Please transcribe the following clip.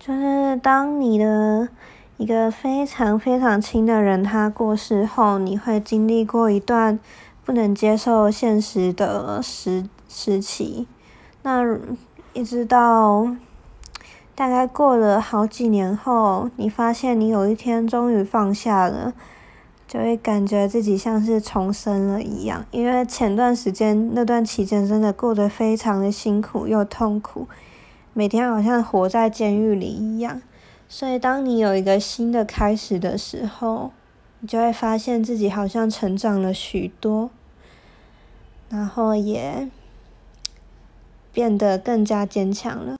就是当你的一个非常非常亲的人他过世后，你会经历过一段不能接受现实的时时期。那一直到大概过了好几年后，你发现你有一天终于放下了。就会感觉自己像是重生了一样，因为前段时间那段期间真的过得非常的辛苦又痛苦，每天好像活在监狱里一样。所以当你有一个新的开始的时候，你就会发现自己好像成长了许多，然后也变得更加坚强了。